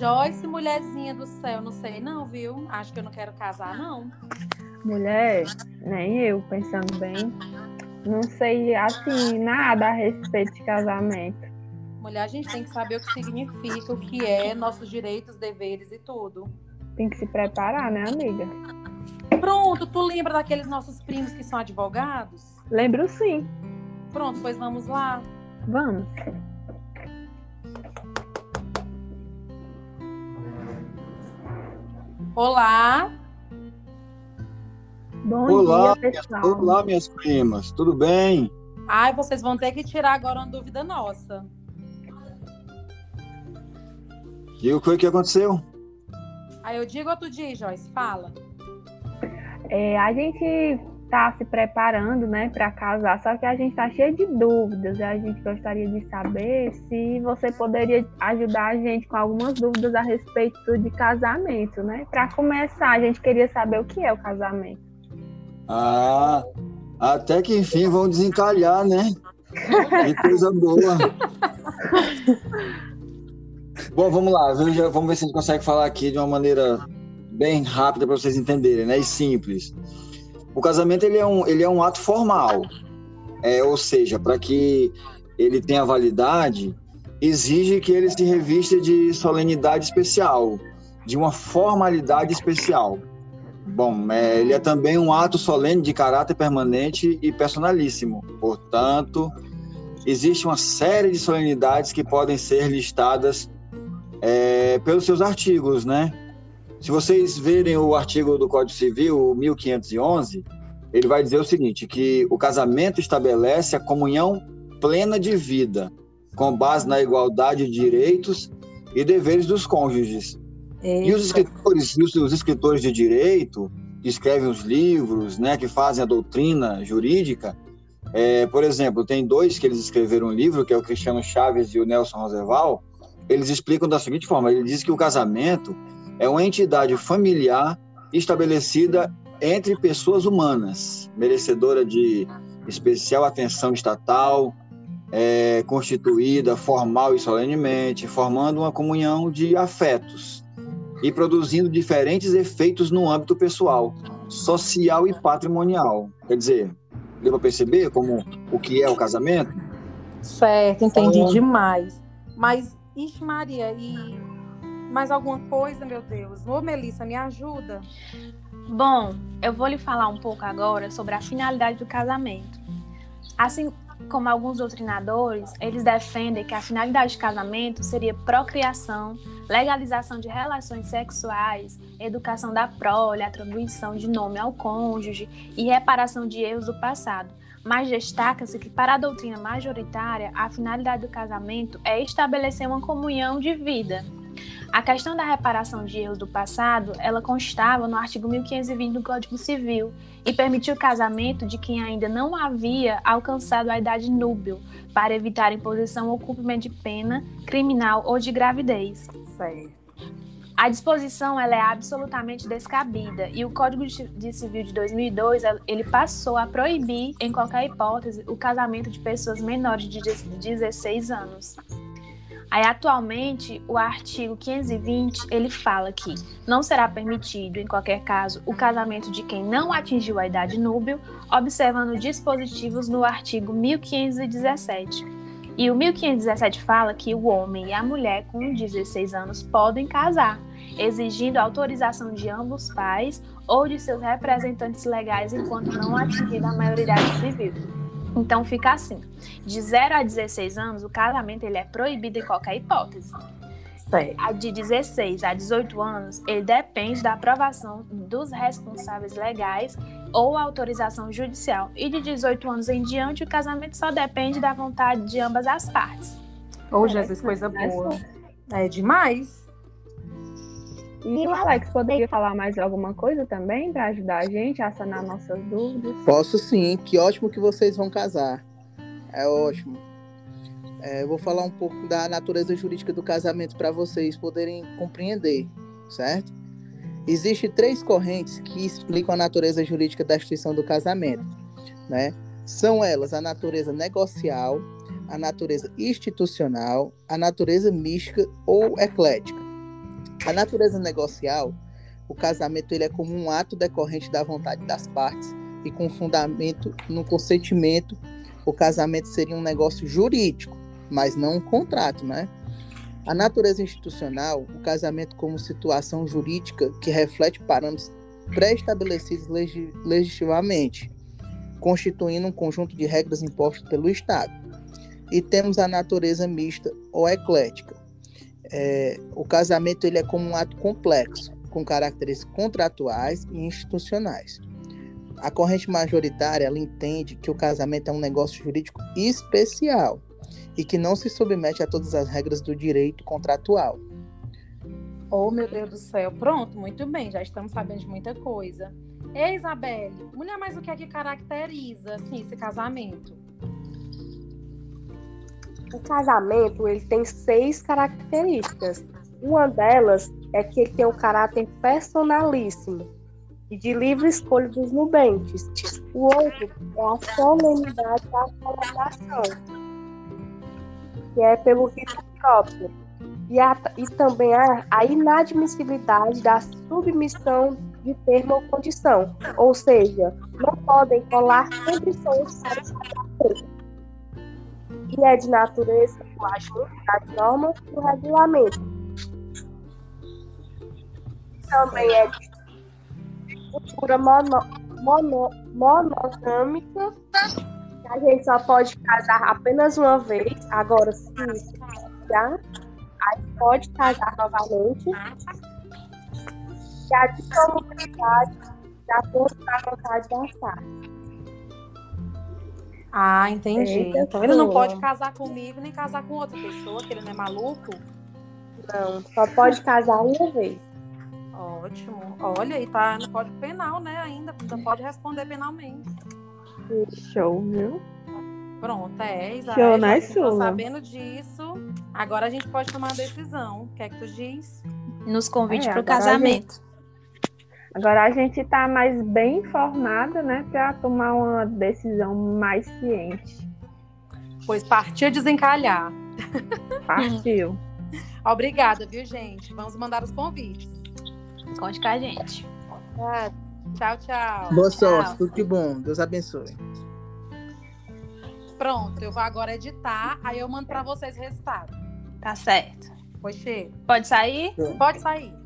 Joyce, mulherzinha do céu, não sei não, viu? Acho que eu não quero casar, não. Mulher, nem eu, pensando bem, não sei assim nada a respeito de casamento. Mulher, a gente tem que saber o que significa, o que é, nossos direitos, deveres e tudo. Tem que se preparar, né, amiga? Pronto, tu lembra daqueles nossos primos que são advogados? Lembro sim. Pronto, pois vamos lá. Vamos. Olá. Bom Olá, dia, minhas, pessoal. olá, minhas primas, tudo bem? Ai, vocês vão ter que tirar agora uma dúvida nossa. E o que foi que aconteceu? Aí eu digo outro dia, Joyce, fala. É, a gente tá se preparando, né, para casar, só que a gente tá cheio de dúvidas a gente gostaria de saber se você poderia ajudar a gente com algumas dúvidas a respeito de casamento, né? Para começar, a gente queria saber o que é o casamento. Ah, até que enfim vão desencalhar, né? Que coisa boa. Bom, vamos lá, vamos ver se a gente consegue falar aqui de uma maneira bem rápida para vocês entenderem, né? E simples. O casamento ele é um, ele é um ato formal, é, ou seja, para que ele tenha validade, exige que ele se revista de solenidade especial, de uma formalidade especial. Bom, é, ele é também um ato solene de caráter permanente e personalíssimo. Portanto, existe uma série de solenidades que podem ser listadas é, pelos seus artigos, né? Se vocês verem o artigo do Código Civil, o 1511, ele vai dizer o seguinte, que o casamento estabelece a comunhão plena de vida, com base na igualdade de direitos e deveres dos cônjuges. E os escritores, os, os escritores de direito, que escrevem os livros, né, que fazem a doutrina jurídica, é, por exemplo, tem dois que eles escreveram um livro, que é o Cristiano Chaves e o Nelson Roosevelt, eles explicam da seguinte forma, ele diz que o casamento é uma entidade familiar estabelecida entre pessoas humanas, merecedora de especial atenção estatal, é, constituída formal e solenemente, formando uma comunhão de afetos e produzindo diferentes efeitos no âmbito pessoal, social e patrimonial. Quer dizer, deu para perceber como o que é o casamento? Certo, entendi Então- demais. Mas, ixi, Maria, e mais alguma coisa, meu Deus? Ô, Melissa, me ajuda. Bom, eu vou lhe falar um pouco agora sobre a finalidade do casamento. Assim como alguns doutrinadores, eles defendem que a finalidade do casamento seria procriação, legalização de relações sexuais, educação da prole, atribuição de nome ao cônjuge e reparação de erros do passado. Mas destaca-se que, para a doutrina majoritária, a finalidade do casamento é estabelecer uma comunhão de vida, a questão da reparação de erros do passado, ela constava no artigo 1520 do Código Civil e permitiu o casamento de quem ainda não havia alcançado a idade núbil, para evitar imposição ou cumprimento de pena criminal ou de gravidez. Certo. A disposição ela é absolutamente descabida e o Código de Civil de 2002 ele passou a proibir, em qualquer hipótese, o casamento de pessoas menores de 16 anos. Aí, atualmente, o artigo 520, ele fala que não será permitido, em qualquer caso, o casamento de quem não atingiu a idade núbil, observando dispositivos no artigo 1517. E o 1517 fala que o homem e a mulher com 16 anos podem casar, exigindo autorização de ambos os pais ou de seus representantes legais enquanto não atingida a maioridade civil. Então fica assim: de 0 a 16 anos, o casamento ele é proibido em qualquer hipótese. A de 16 a 18 anos, ele depende da aprovação dos responsáveis legais ou autorização judicial. E de 18 anos em diante, o casamento só depende da vontade de ambas as partes. Ô, É, Jesus, coisa é boa. É demais. E o Alex poderia falar mais alguma coisa também para ajudar a gente a sanar nossas dúvidas? Posso sim, que ótimo que vocês vão casar. É ótimo. É, eu vou falar um pouco da natureza jurídica do casamento para vocês poderem compreender, certo? Existem três correntes que explicam a natureza jurídica da instituição do casamento, né? São elas a natureza negocial, a natureza institucional, a natureza mística ou eclética. A natureza negocial, o casamento ele é como um ato decorrente da vontade das partes e com fundamento no consentimento. O casamento seria um negócio jurídico, mas não um contrato, né? A natureza institucional, o casamento como situação jurídica que reflete parâmetros pré-estabelecidos legi legislativamente, constituindo um conjunto de regras impostas pelo Estado. E temos a natureza mista ou eclética. É, o casamento ele é como um ato complexo, com características contratuais e institucionais. A corrente majoritária ela entende que o casamento é um negócio jurídico especial e que não se submete a todas as regras do direito contratual. Oh, meu Deus do céu. Pronto, muito bem, já estamos sabendo de muita coisa. Ei, Isabelle, mulher, mas o que é que caracteriza assim, esse casamento? O casamento ele tem seis características. Uma delas é que ele tem um caráter personalíssimo e de livre escolha dos nubentes. O outro é a solenidade da celebração, que é pelo rito próprio. E, a, e também a, a inadmissibilidade da submissão de termo ou condição. Ou seja, não podem colar condições para o E é de natureza do ajuste das normas do regulamento. Também é de cultura mono, mono, monogâmica, a gente só pode casar apenas uma vez. Agora, se já, aí pode casar novamente. E a de acordo com a vontade das partes. Ah, entendi. Eita, então ele não pode casar comigo nem casar com outra pessoa, que ele não é maluco? Não, só pode casar uma vez. Ótimo. Olha, e tá no Código Penal, né? Ainda não pode responder penalmente. Show, viu? Pronto, é, Isa. Show, né, sabendo disso, agora a gente pode tomar uma decisão. O que é que tu diz? Nos convide é, para o casamento. A gente... Agora a gente tá mais bem informada, né, para tomar uma decisão mais ciente. Pois partiu desencalhar. Partiu. Obrigada, viu, gente? Vamos mandar os convites. Conte com a gente. Ah, tchau, tchau. Boa sorte, tchau. tudo de bom. Deus abençoe. Pronto, eu vou agora editar, aí eu mando para vocês o resultado. Tá certo. Pois. Pode sair? Pode sair.